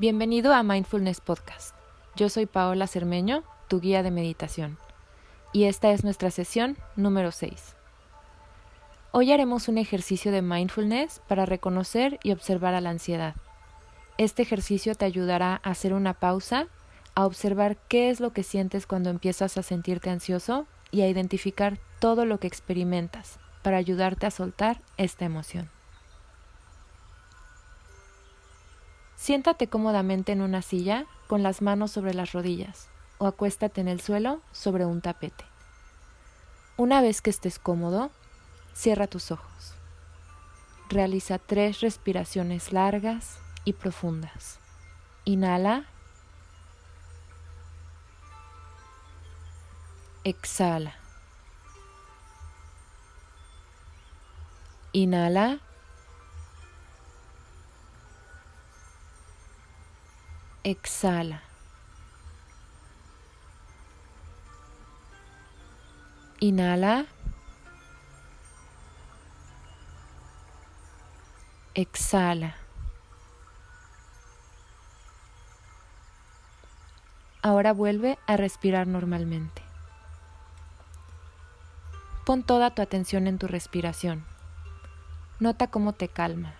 Bienvenido a Mindfulness Podcast. Yo soy Paola Cermeño, tu guía de meditación, y esta es nuestra sesión número 6. Hoy haremos un ejercicio de mindfulness para reconocer y observar a la ansiedad. Este ejercicio te ayudará a hacer una pausa, a observar qué es lo que sientes cuando empiezas a sentirte ansioso y a identificar todo lo que experimentas para ayudarte a soltar esta emoción. Siéntate cómodamente en una silla con las manos sobre las rodillas o acuéstate en el suelo sobre un tapete. Una vez que estés cómodo, cierra tus ojos. Realiza tres respiraciones largas y profundas. Inhala. Exhala. Inhala. Exhala. Inhala. Exhala. Ahora vuelve a respirar normalmente. Pon toda tu atención en tu respiración. Nota cómo te calma.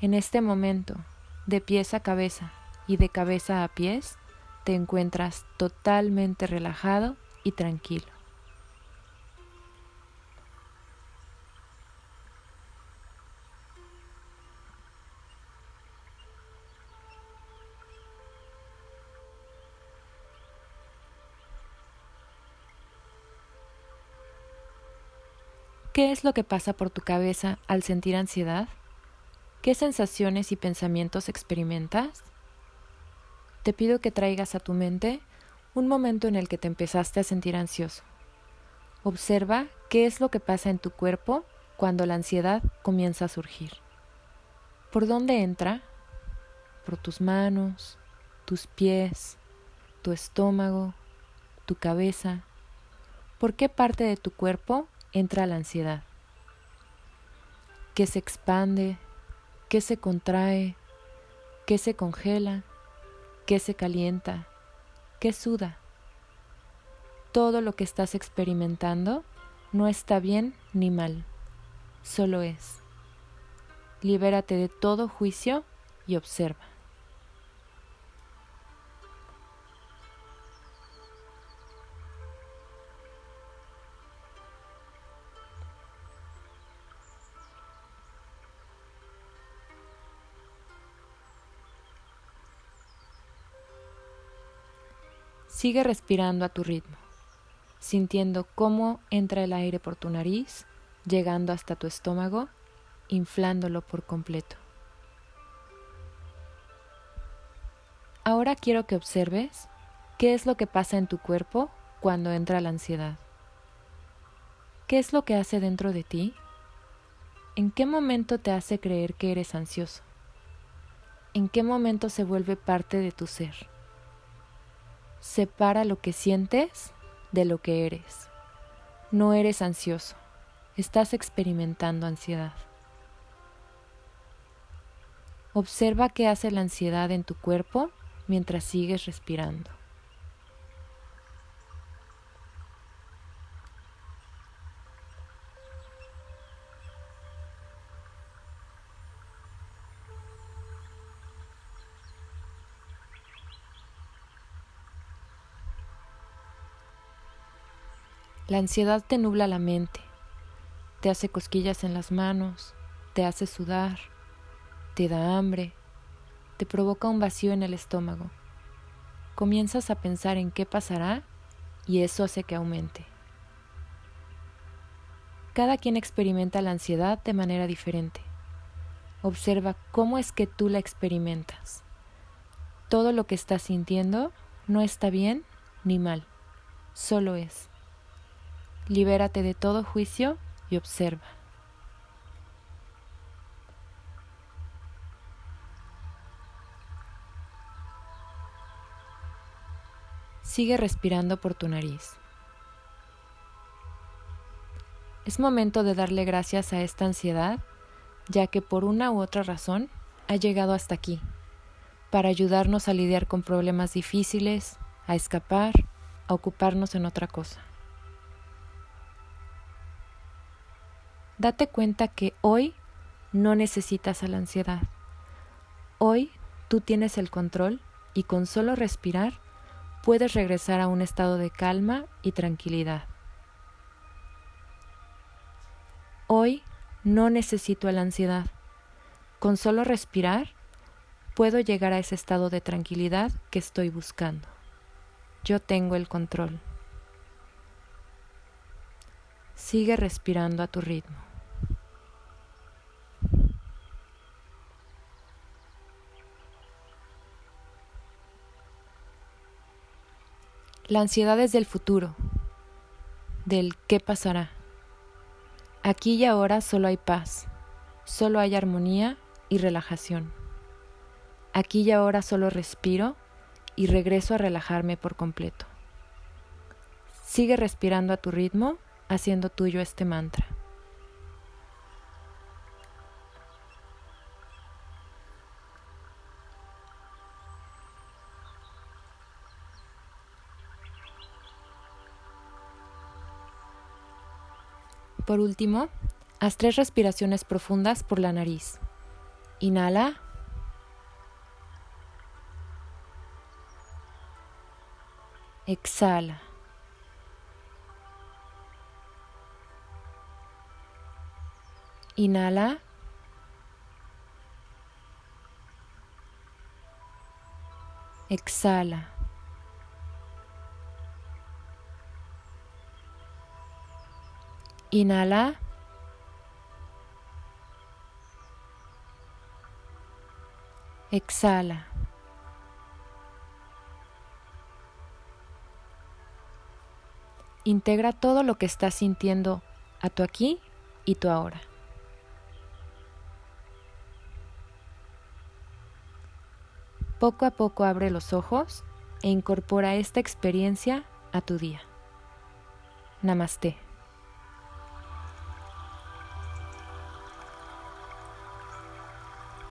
En este momento, de pies a cabeza y de cabeza a pies, te encuentras totalmente relajado y tranquilo. ¿Qué es lo que pasa por tu cabeza al sentir ansiedad? ¿Qué sensaciones y pensamientos experimentas? Te pido que traigas a tu mente un momento en el que te empezaste a sentir ansioso. Observa qué es lo que pasa en tu cuerpo cuando la ansiedad comienza a surgir. ¿Por dónde entra? Por tus manos, tus pies, tu estómago, tu cabeza. ¿Por qué parte de tu cuerpo entra la ansiedad. ¿Qué se expande? ¿Qué se contrae? ¿Qué se congela? ¿Qué se calienta? ¿Qué suda? Todo lo que estás experimentando no está bien ni mal, solo es. Libérate de todo juicio y observa. Sigue respirando a tu ritmo, sintiendo cómo entra el aire por tu nariz, llegando hasta tu estómago, inflándolo por completo. Ahora quiero que observes qué es lo que pasa en tu cuerpo cuando entra la ansiedad. ¿Qué es lo que hace dentro de ti? ¿En qué momento te hace creer que eres ansioso? ¿En qué momento se vuelve parte de tu ser? Separa lo que sientes de lo que eres. No eres ansioso, estás experimentando ansiedad. Observa qué hace la ansiedad en tu cuerpo mientras sigues respirando. La ansiedad te nubla la mente, te hace cosquillas en las manos, te hace sudar, te da hambre, te provoca un vacío en el estómago. Comienzas a pensar en qué pasará y eso hace que aumente. Cada quien experimenta la ansiedad de manera diferente. Observa cómo es que tú la experimentas. Todo lo que estás sintiendo no está bien ni mal, solo es. Libérate de todo juicio y observa. Sigue respirando por tu nariz. Es momento de darle gracias a esta ansiedad, ya que por una u otra razón ha llegado hasta aquí, para ayudarnos a lidiar con problemas difíciles, a escapar, a ocuparnos en otra cosa. Date cuenta que hoy no necesitas a la ansiedad. Hoy tú tienes el control y con solo respirar puedes regresar a un estado de calma y tranquilidad. Hoy no necesito la ansiedad. Con solo respirar puedo llegar a ese estado de tranquilidad que estoy buscando. Yo tengo el control. Sigue respirando a tu ritmo. La ansiedad es del futuro, del qué pasará. Aquí y ahora solo hay paz, solo hay armonía y relajación. Aquí y ahora solo respiro y regreso a relajarme por completo. Sigue respirando a tu ritmo, haciendo tuyo este mantra. Por último, haz tres respiraciones profundas por la nariz. Inhala. Exhala. Inhala. Exhala. Inhala. Exhala. Integra todo lo que estás sintiendo a tu aquí y tu ahora. Poco a poco abre los ojos e incorpora esta experiencia a tu día. Namaste.